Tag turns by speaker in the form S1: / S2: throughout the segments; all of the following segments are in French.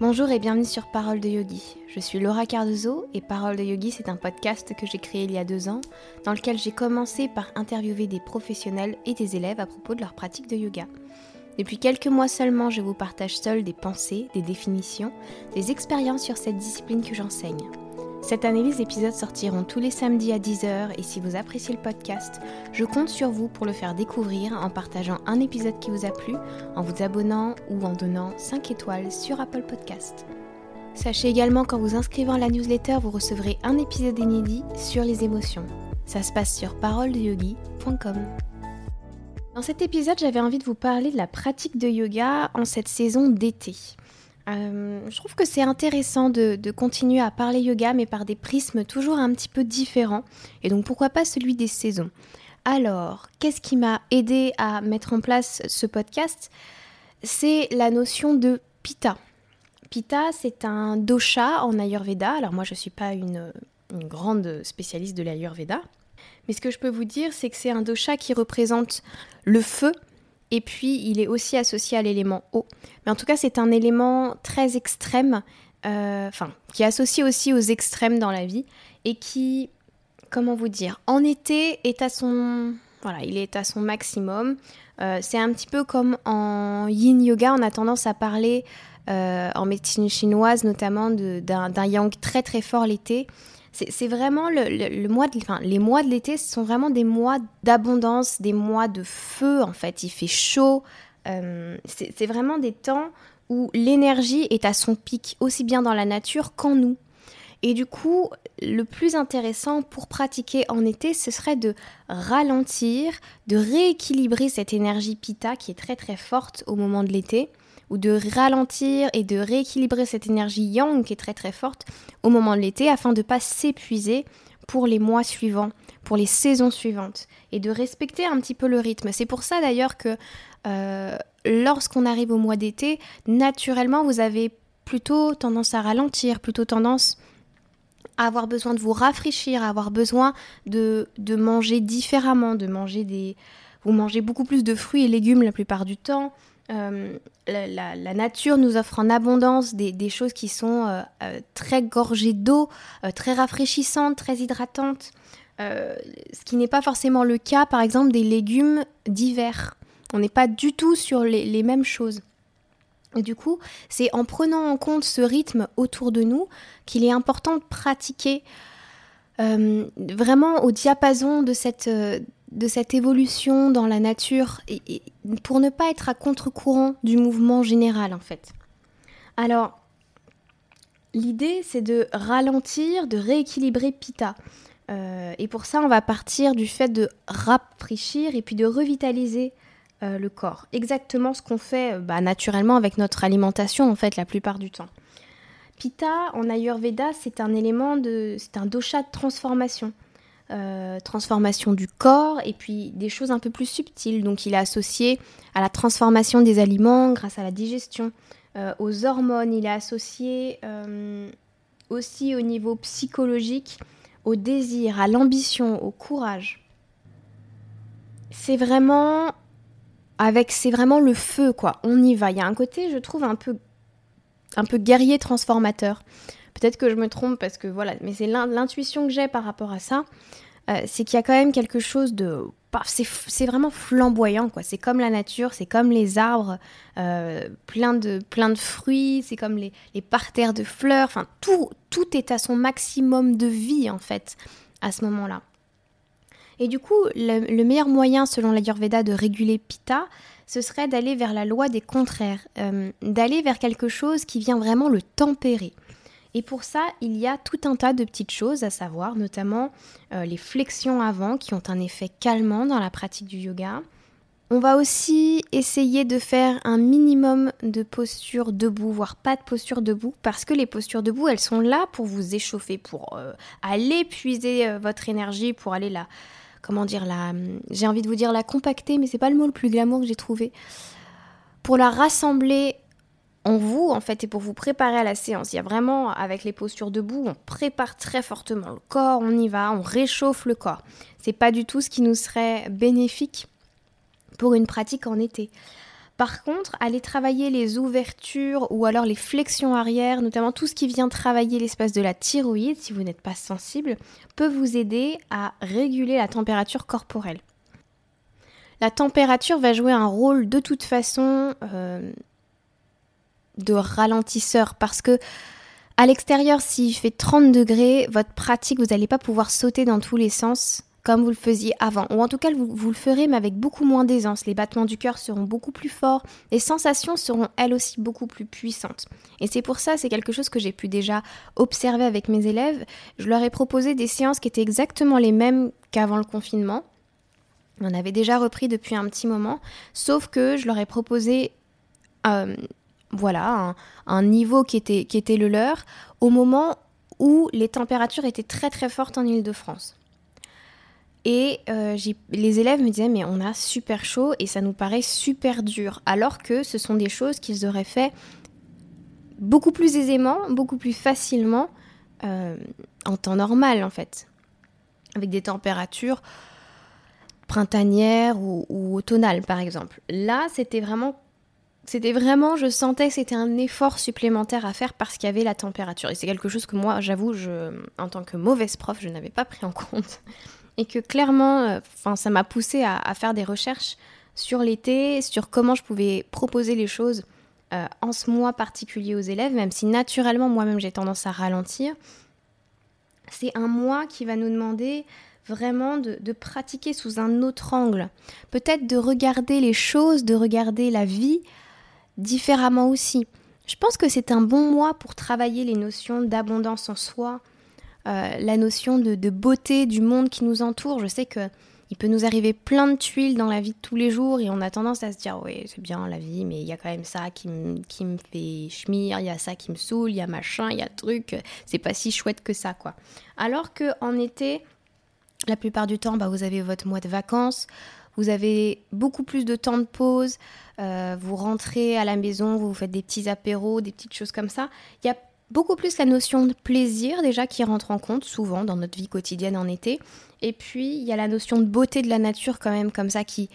S1: Bonjour et bienvenue sur Parole de Yogi. Je suis Laura Cardozo et Parole de Yogi, c'est un podcast que j'ai créé il y a deux ans, dans lequel j'ai commencé par interviewer des professionnels et des élèves à propos de leur pratique de yoga. Depuis quelques mois seulement, je vous partage seul des pensées, des définitions, des expériences sur cette discipline que j'enseigne. Cette année, les épisodes sortiront tous les samedis à 10h et si vous appréciez le podcast, je compte sur vous pour le faire découvrir en partageant un épisode qui vous a plu, en vous abonnant ou en donnant 5 étoiles sur Apple Podcast. Sachez également qu'en vous inscrivant à la newsletter, vous recevrez un épisode inédit sur les émotions. Ça se passe sur paroledeyogi.com. Dans cet épisode, j'avais envie de vous parler de la pratique de yoga en cette saison d'été. Euh, je trouve que c'est intéressant de, continuer à parler yoga, mais par des prismes toujours un petit peu différents. Et donc pourquoi pas celui des saisons. Alors, qu'est-ce qui m'a aidé à mettre en place ce podcast? C'est la notion de pita. Pita, c'est un dosha en Ayurveda. Alors moi, je ne suis pas une, une grande spécialiste de l'Ayurveda. Mais ce que je peux vous dire, c'est que c'est un dosha qui représente le feu, et puis, il est aussi associé à l'élément eau. Mais en tout cas, c'est un élément très extrême, euh, qui est associé aussi aux extrêmes dans la vie et qui, comment vous dire, en été est à son, voilà, il est à son maximum. Euh, c'est un petit peu comme en yin yoga, on a tendance à parler euh, en médecine chinoise notamment d'un yang très très fort l'été c'est vraiment le, mois de, enfin, les mois de l'été, sont vraiment des mois d'abondance, des mois de feu en fait. Il fait chaud. Euh, c'est vraiment des temps où l'énergie est à son pic, aussi bien dans la nature qu'en nous. Et du coup, le plus intéressant pour pratiquer en été, ce serait de ralentir, de rééquilibrer cette énergie pita qui est très très forte au moment de l'été ou de ralentir et de rééquilibrer cette énergie yang qui est très très forte au moment de l'été afin de ne pas s'épuiser pour les mois suivants, pour les saisons suivantes et de respecter un petit peu le rythme. C'est pour ça d'ailleurs que euh, lorsqu'on arrive au mois d'été, naturellement vous avez plutôt tendance à ralentir, plutôt tendance à avoir besoin de vous rafraîchir, à avoir besoin de, de manger différemment, de manger des... Vous mangez beaucoup plus de fruits et légumes la plupart du temps, euh, la, nature nous offre en abondance des, choses qui sont euh, euh, très gorgées d'eau, très rafraîchissantes, très hydratantes. ce qui n'est pas forcément le cas, par exemple, des légumes d'hiver. On n'est pas du tout sur les, mêmes choses. Et du coup, c'est en prenant en compte ce rythme autour de nous qu'il est important de pratiquer vraiment au diapason de cette, de cette évolution dans la nature et, pour ne pas être à contre-courant du mouvement général en fait. Alors, l'idée c'est de ralentir, de rééquilibrer Pita. Euh, et pour ça, on va partir du fait de rafraîchir et puis de revitaliser euh, le corps. Exactement ce qu'on fait euh, bah, naturellement avec notre alimentation en fait la plupart du temps. Pita en Ayurveda, c'est un élément de, c'est un dosha de transformation. Euh, transformation du corps et puis des choses un peu plus subtiles. Donc il est associé à la transformation des aliments grâce à la digestion, euh, aux hormones, il est associé euh, aussi au niveau psychologique, au désir, à l'ambition, au courage. C'est vraiment avec c'est vraiment le feu quoi. On y va. Il y a un côté, je trouve un peu un peu guerrier transformateur. Peut-être que je me trompe parce que voilà, mais c'est l'intuition que j'ai par rapport à ça. Euh, c'est qu'il y a quand même quelque chose de. C'est vraiment flamboyant, quoi. C'est comme la nature, c'est comme les arbres, euh, plein, de, plein de fruits, c'est comme les, parterres de fleurs. Enfin, tout, tout est à son maximum de vie, en fait, à ce moment-là. Et du coup, le, meilleur moyen, selon l'Ayurveda, de réguler Pitta, ce serait d'aller vers la loi des contraires, euh, d'aller vers quelque chose qui vient vraiment le tempérer. Et pour ça, il y a tout un tas de petites choses à savoir, notamment euh, les flexions avant qui ont un effet calmant dans la pratique du yoga. On va aussi essayer de faire un minimum de postures debout, voire pas de posture debout, parce que les postures debout, elles sont là pour vous échauffer, pour euh, aller puiser euh, votre énergie, pour aller la, comment dire, la, j'ai envie de vous dire la compacter, mais c'est pas le mot le plus glamour que j'ai trouvé, pour la rassembler en vous, en fait, et pour vous préparer à la séance. Il y a vraiment, avec les postures debout, on prépare très fortement le corps, on y va, on réchauffe le corps. C'est pas du tout ce qui nous serait bénéfique pour une pratique en été. Par contre, aller travailler les ouvertures ou alors les flexions arrière, notamment tout ce qui vient travailler l'espace de la thyroïde, si vous n'êtes pas sensible, peut vous aider à réguler la température corporelle. La température va jouer un rôle de toute façon euh, de ralentisseur parce que à l'extérieur, s'il fait 30 degrés, votre pratique, vous n'allez pas pouvoir sauter dans tous les sens comme vous le faisiez avant. Ou en tout cas, vous, vous le ferez, mais avec beaucoup moins d'aisance. Les battements du cœur seront beaucoup plus forts, les sensations seront elles aussi beaucoup plus puissantes. Et c'est pour ça, c'est quelque chose que j'ai pu déjà observer avec mes élèves. Je leur ai proposé des séances qui étaient exactement les mêmes qu'avant le confinement. On avait déjà repris depuis un petit moment, sauf que je leur ai proposé euh, voilà, un, niveau qui était, le leur au moment où les températures étaient très très fortes en Ile-de-France. Et euh, les élèves me disaient mais on a super chaud et ça nous paraît super dur, alors que ce sont des choses qu'ils auraient fait beaucoup plus aisément, beaucoup plus facilement euh, en temps normal en fait, avec des températures printanières ou, ou automnales par exemple. Là c'était vraiment c'était vraiment, je sentais que c'était un effort supplémentaire à faire parce qu'il y avait la température. Et c'est quelque chose que moi, j'avoue, je, en tant que mauvaise prof, je n'avais pas pris en compte. Et que clairement, euh, enfin, ça m'a poussé à, faire des recherches sur l'été, sur comment je pouvais proposer les choses euh, en ce mois particulier aux élèves, même si naturellement, moi-même, j'ai tendance à ralentir. C'est un mois qui va nous demander vraiment de pratiquer sous un autre angle. Peut-être de regarder les choses, de regarder la vie différemment aussi. Je pense que c'est un bon mois pour travailler les notions d'abondance en soi, euh, la notion de, beauté du monde qui nous entoure. Je sais que il peut nous arriver plein de tuiles dans la vie de tous les jours et on a tendance à se dire oui c'est bien la vie mais il y a quand même ça qui, qui me fait schmir, il y a ça qui me saoule, il y a machin, il y a truc, c'est pas si chouette que ça quoi. Alors que en été, la plupart du temps, bah, vous avez votre mois de vacances, vous avez beaucoup plus de temps de pause, euh, vous rentrez à la maison, vous faites des petits apéros, des petites choses comme ça. Il y a beaucoup plus la notion de plaisir déjà qui rentre en compte souvent dans notre vie quotidienne en été. Et puis il y a la notion de beauté de la nature quand même comme ça qui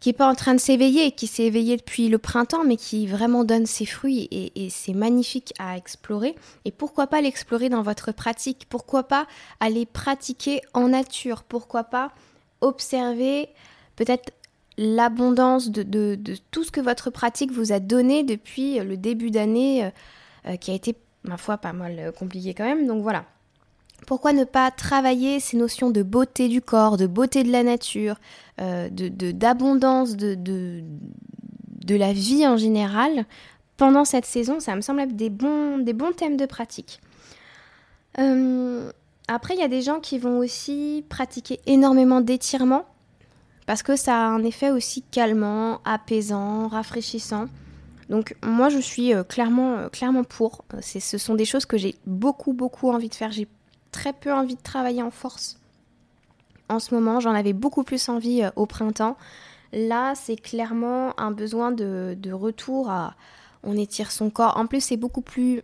S1: qui est pas en train de s'éveiller, qui s'est éveillé depuis le printemps, mais qui vraiment donne ses fruits et, et c'est magnifique à explorer. Et pourquoi pas l'explorer dans votre pratique? Pourquoi pas aller pratiquer en nature? Pourquoi pas observer peut-être l'abondance de, tout ce que votre pratique vous a donné depuis le début d'année, euh, euh, qui a été, ma foi, pas mal euh, compliqué quand même. Donc voilà. Pourquoi ne pas travailler ces notions de beauté du corps, de beauté de la nature, d'abondance de, de, de, la vie en général pendant cette saison? Ça me semble être des bons, des bons thèmes de pratique. Après, il y a des gens qui vont aussi pratiquer énormément d'étirements parce que ça a un effet aussi calmant, apaisant, rafraîchissant. Donc moi je suis euh, clairement, euh, clairement pour. Euh, ce sont des choses que j'ai beaucoup beaucoup envie de faire. J'ai très peu envie de travailler en force. En ce moment, j'en avais beaucoup plus envie au printemps. Là, c'est clairement un besoin de, retour à... On étire son corps. En plus, c'est beaucoup plus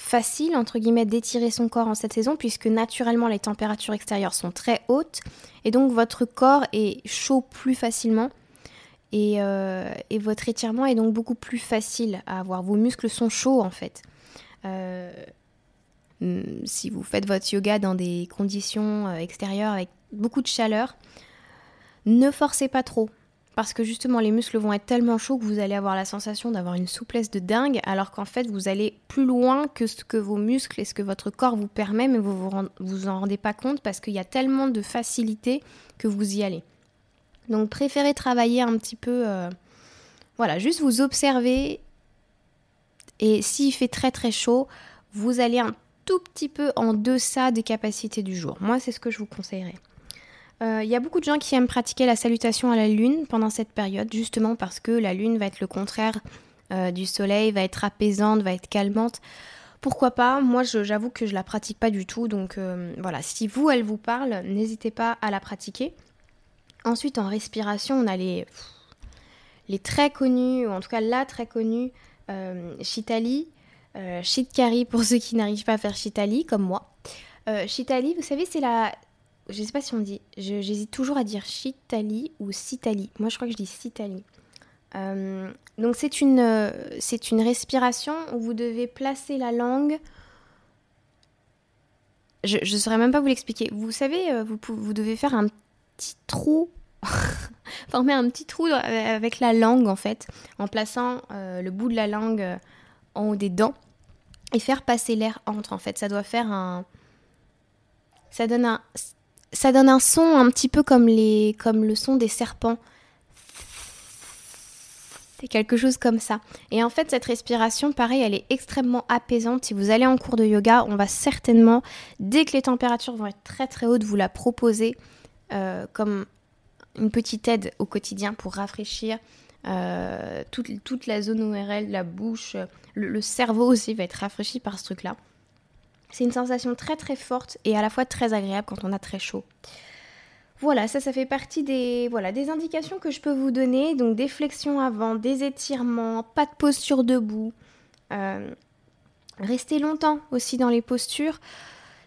S1: facile, entre guillemets, d'étirer son corps en cette saison, puisque naturellement les températures extérieures sont très hautes, et donc votre corps est chaud plus facilement, et, euh, votre étirement est donc beaucoup plus facile à avoir. Vos muscles sont chauds en fait. Euh, hmm, si vous faites votre yoga dans des conditions euh, extérieures avec beaucoup de chaleur, ne forcez pas trop parce que justement les muscles vont être tellement chauds que vous allez avoir la sensation d'avoir une souplesse de dingue, alors qu'en fait vous allez plus loin que ce que vos muscles et ce que votre corps vous permet, mais vous vous, vous en rendez pas compte parce qu'il y a tellement de facilité que vous y allez. Donc préférez travailler un petit peu, euh, voilà, juste vous observer. Et s'il fait très très chaud, vous allez un tout petit peu en deçà des capacités du jour. Moi, c'est ce que je vous conseillerais. Il euh, y a beaucoup de gens qui aiment pratiquer la salutation à la lune pendant cette période, justement parce que la lune va être le contraire euh, du soleil, va être apaisante, va être calmante. Pourquoi pas? Moi, j'avoue que je la pratique pas du tout, donc euh, voilà. Si vous, elle vous parle, n'hésitez pas à la pratiquer. Ensuite, en respiration, on a les, les très connus, ou en tout cas la très connue, Chitali, Chitkari pour ceux qui n'arrivent pas à faire Chitali, comme moi. Chitali, vous savez, c'est la, je sais pas si on dit, j'hésite toujours à dire Chitali ou Citali. Moi, je crois que je dis Citali. donc c'est une, c'est une respiration où vous devez placer la langue. Je ne saurais même pas vous l'expliquer. Vous savez, vous, vous devez faire un petit trou former un petit trou avec la langue en fait, en plaçant euh, le bout de la langue euh, en haut des dents et faire passer l'air entre en fait. Ça doit faire un, ça donne un, ça donne un son un petit peu comme le son des serpents. C'est quelque chose comme ça. Et en fait, cette respiration, pareil, elle est extrêmement apaisante. Si vous allez en cours de yoga, on va certainement, dès que les températures vont être très très hautes, vous la proposer euh, comme une petite aide au quotidien pour rafraîchir euh, toute, toute, la zone ORL, la bouche, le, cerveau aussi va être rafraîchi par ce truc-là. C'est une sensation très très forte et à la fois très agréable quand on a très chaud. Voilà, ça, ça fait partie des, voilà, des indications que je peux vous donner. Donc des flexions avant, des étirements, pas de posture debout. Euh, rester longtemps aussi dans les postures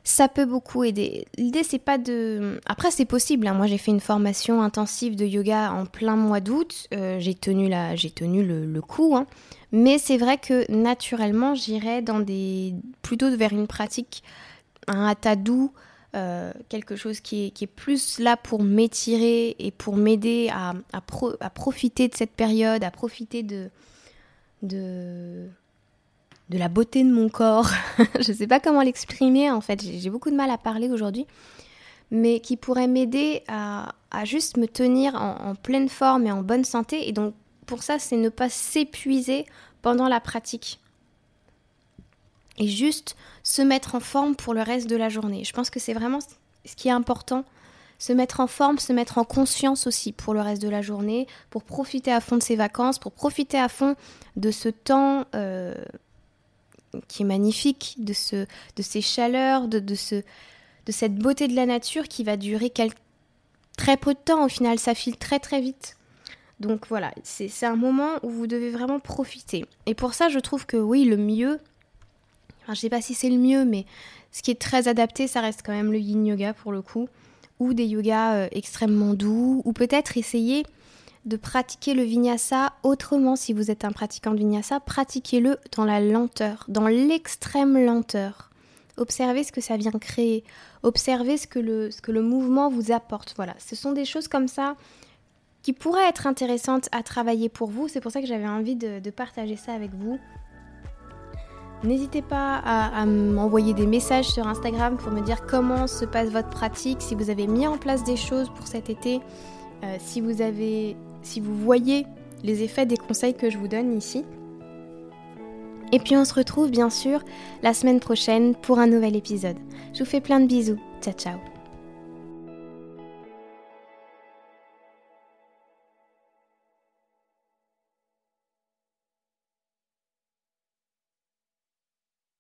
S1: ça peut beaucoup aider. L'idée, c'est pas de. Après, c'est possible. Hein. Moi, j'ai fait une formation intensive de yoga en plein mois d'août. Euh, j'ai tenu, la... j'ai tenu le, coup. Hein. Mais c'est vrai que naturellement, j'irais dans des. plutôt vers une pratique, un hatha euh, quelque chose qui est, qui est, plus là pour m'étirer et pour m'aider à, à, à, profiter de cette période, à profiter de. de de la beauté de mon corps. je ne sais pas comment l'exprimer en fait, j'ai beaucoup de mal à parler aujourd'hui, mais qui pourrait m'aider à, juste me tenir en, pleine forme et en bonne santé. Et donc pour ça, c'est ne pas s'épuiser pendant la pratique. Et juste se mettre en forme pour le reste de la journée. Je pense que c'est vraiment ce qui est important. Se mettre en forme, se mettre en conscience aussi pour le reste de la journée, pour profiter à fond de ses vacances, pour profiter à fond de ce temps euh, qui est magnifique, de, ce, de ces chaleurs, de, de, ce, de cette beauté de la nature qui va durer très peu de temps. Au final, ça file très très vite. Donc voilà, c'est un moment où vous devez vraiment profiter. Et pour ça, je trouve que oui, le mieux, enfin, je sais pas si c'est le mieux, mais ce qui est très adapté, ça reste quand même le yin yoga pour le coup, ou des yogas euh, extrêmement doux, ou peut-être essayer de pratiquer le vinyasa autrement si vous êtes un pratiquant de vinyasa, pratiquez-le dans la lenteur, dans l'extrême lenteur. Observez ce que ça vient créer, observez ce que le, ce que le mouvement vous apporte. Voilà, ce sont des choses comme ça qui pourraient être intéressantes à travailler pour vous. C'est pour ça que j'avais envie de, partager ça avec vous. N'hésitez pas à, m'envoyer des messages sur Instagram pour me dire comment se passe votre pratique, si vous avez mis en place des choses pour cet été, euh, si vous avez si vous voyez les effets des conseils que je vous donne ici. Et puis on se retrouve bien sûr la semaine prochaine pour un nouvel épisode. Je vous fais plein de bisous. Ciao ciao